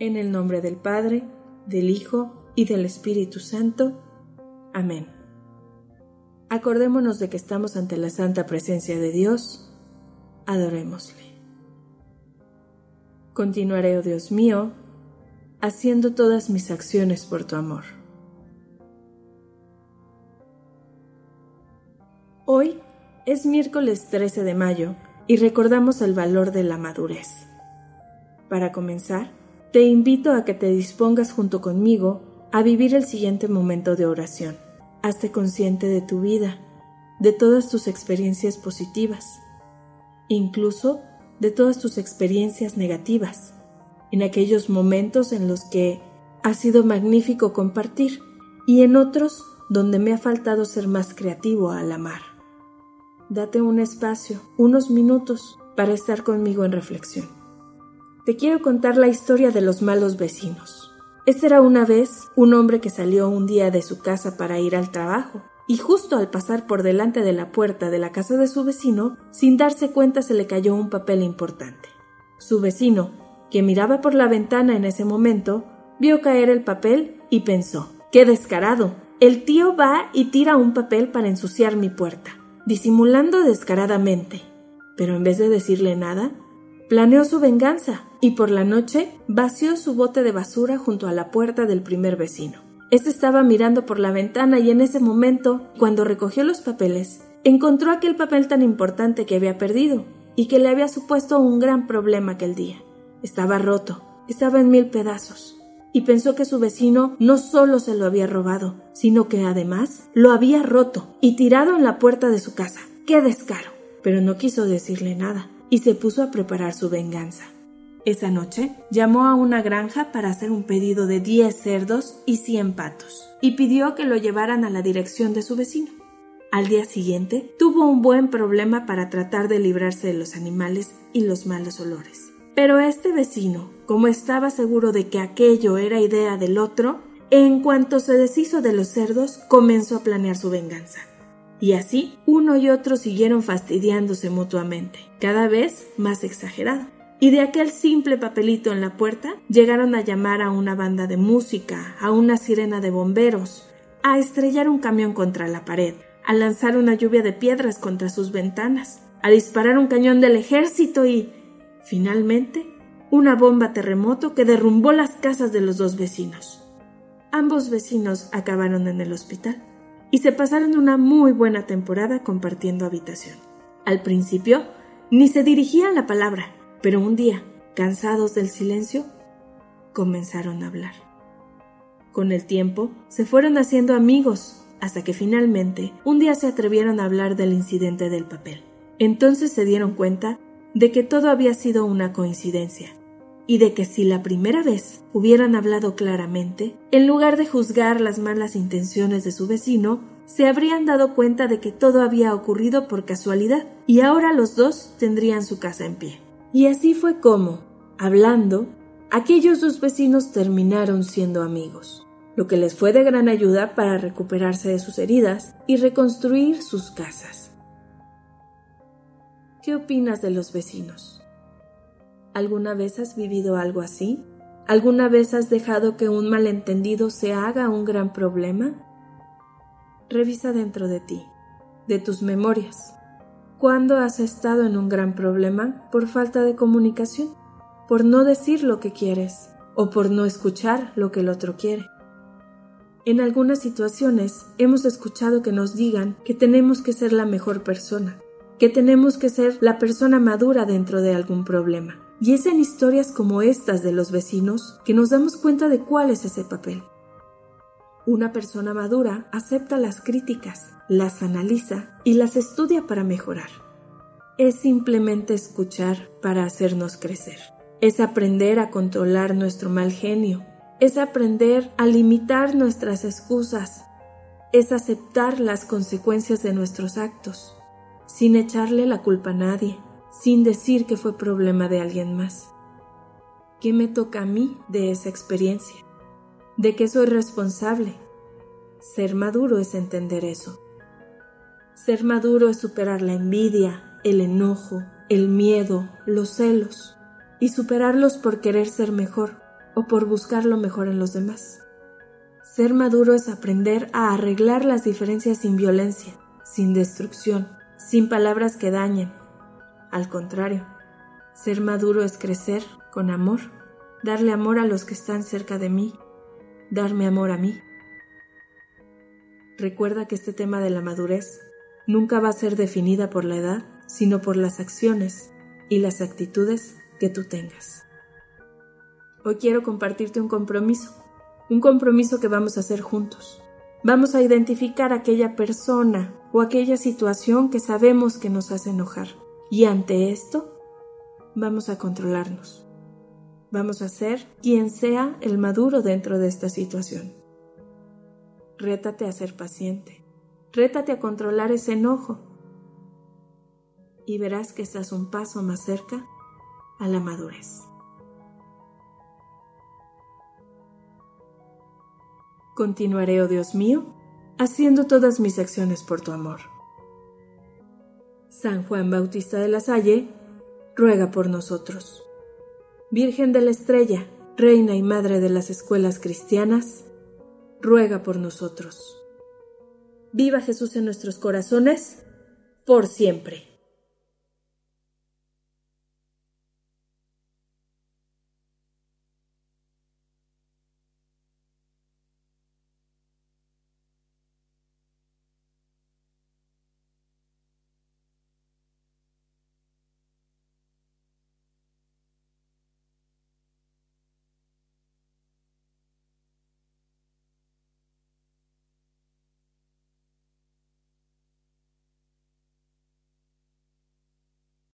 En el nombre del Padre, del Hijo y del Espíritu Santo. Amén. Acordémonos de que estamos ante la santa presencia de Dios. Adorémosle. Continuaré, oh Dios mío, haciendo todas mis acciones por tu amor. Hoy es miércoles 13 de mayo y recordamos el valor de la madurez. Para comenzar, te invito a que te dispongas junto conmigo a vivir el siguiente momento de oración. Hazte consciente de tu vida, de todas tus experiencias positivas, incluso de todas tus experiencias negativas, en aquellos momentos en los que ha sido magnífico compartir y en otros donde me ha faltado ser más creativo al amar. Date un espacio, unos minutos, para estar conmigo en reflexión te quiero contar la historia de los malos vecinos. Este era una vez un hombre que salió un día de su casa para ir al trabajo, y justo al pasar por delante de la puerta de la casa de su vecino, sin darse cuenta se le cayó un papel importante. Su vecino, que miraba por la ventana en ese momento, vio caer el papel y pensó, ¡qué descarado! El tío va y tira un papel para ensuciar mi puerta, disimulando descaradamente. Pero en vez de decirle nada, Planeó su venganza y por la noche vació su bote de basura junto a la puerta del primer vecino. Este estaba mirando por la ventana y en ese momento, cuando recogió los papeles, encontró aquel papel tan importante que había perdido y que le había supuesto un gran problema aquel día. Estaba roto, estaba en mil pedazos, y pensó que su vecino no solo se lo había robado, sino que además lo había roto y tirado en la puerta de su casa. ¡Qué descaro! Pero no quiso decirle nada y se puso a preparar su venganza. Esa noche llamó a una granja para hacer un pedido de 10 cerdos y 100 patos y pidió que lo llevaran a la dirección de su vecino. Al día siguiente tuvo un buen problema para tratar de librarse de los animales y los malos olores. Pero este vecino, como estaba seguro de que aquello era idea del otro, en cuanto se deshizo de los cerdos, comenzó a planear su venganza. Y así, uno y otro siguieron fastidiándose mutuamente, cada vez más exagerado. Y de aquel simple papelito en la puerta llegaron a llamar a una banda de música, a una sirena de bomberos, a estrellar un camión contra la pared, a lanzar una lluvia de piedras contra sus ventanas, a disparar un cañón del ejército y, finalmente, una bomba terremoto que derrumbó las casas de los dos vecinos. Ambos vecinos acabaron en el hospital y se pasaron una muy buena temporada compartiendo habitación. Al principio, ni se dirigían la palabra, pero un día, cansados del silencio, comenzaron a hablar. Con el tiempo, se fueron haciendo amigos, hasta que finalmente un día se atrevieron a hablar del incidente del papel. Entonces se dieron cuenta de que todo había sido una coincidencia, y de que si la primera vez hubieran hablado claramente, en lugar de juzgar las malas intenciones de su vecino, se habrían dado cuenta de que todo había ocurrido por casualidad y ahora los dos tendrían su casa en pie. Y así fue como, hablando, aquellos dos vecinos terminaron siendo amigos, lo que les fue de gran ayuda para recuperarse de sus heridas y reconstruir sus casas. ¿Qué opinas de los vecinos? ¿Alguna vez has vivido algo así? ¿Alguna vez has dejado que un malentendido se haga un gran problema? Revisa dentro de ti, de tus memorias. ¿Cuándo has estado en un gran problema por falta de comunicación? ¿Por no decir lo que quieres? ¿O por no escuchar lo que el otro quiere? En algunas situaciones hemos escuchado que nos digan que tenemos que ser la mejor persona, que tenemos que ser la persona madura dentro de algún problema. Y es en historias como estas de los vecinos que nos damos cuenta de cuál es ese papel. Una persona madura acepta las críticas, las analiza y las estudia para mejorar. Es simplemente escuchar para hacernos crecer. Es aprender a controlar nuestro mal genio. Es aprender a limitar nuestras excusas. Es aceptar las consecuencias de nuestros actos, sin echarle la culpa a nadie sin decir que fue problema de alguien más. ¿Qué me toca a mí de esa experiencia? ¿De qué soy responsable? Ser maduro es entender eso. Ser maduro es superar la envidia, el enojo, el miedo, los celos, y superarlos por querer ser mejor, o por buscar lo mejor en los demás. Ser maduro es aprender a arreglar las diferencias sin violencia, sin destrucción, sin palabras que dañen. Al contrario, ser maduro es crecer con amor, darle amor a los que están cerca de mí, darme amor a mí. Recuerda que este tema de la madurez nunca va a ser definida por la edad, sino por las acciones y las actitudes que tú tengas. Hoy quiero compartirte un compromiso, un compromiso que vamos a hacer juntos. Vamos a identificar aquella persona o aquella situación que sabemos que nos hace enojar. Y ante esto, vamos a controlarnos. Vamos a ser quien sea el maduro dentro de esta situación. Rétate a ser paciente. Rétate a controlar ese enojo. Y verás que estás un paso más cerca a la madurez. Continuaré, oh Dios mío, haciendo todas mis acciones por tu amor. San Juan Bautista de la Salle, ruega por nosotros. Virgen de la Estrella, Reina y Madre de las Escuelas Cristianas, ruega por nosotros. Viva Jesús en nuestros corazones, por siempre.